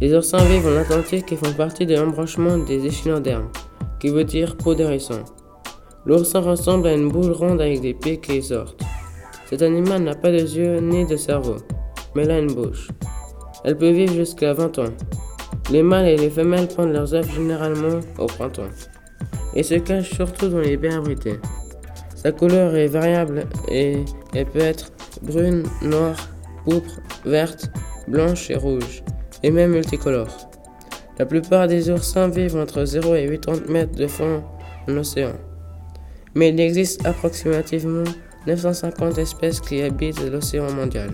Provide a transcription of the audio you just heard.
Les oursins vivent en Atlantique et font partie de l'embranchement des échinodermes, qui veut dire peau d'hérisson. L'oursin ressemble à une boule ronde avec des pieds qui sortent. Cet animal n'a pas de yeux ni de cerveau, mais il a une bouche. Elle peut vivre jusqu'à 20 ans. Les mâles et les femelles pondent leurs œufs généralement au printemps et se cachent surtout dans les baies abritées. Sa couleur est variable et elle peut être brune, noire, pourpre, verte, blanche et rouge, et même multicolore. La plupart des oursins vivent entre 0 et 80 mètres de fond en océan. Mais il existe approximativement 950 espèces qui habitent l'océan mondial.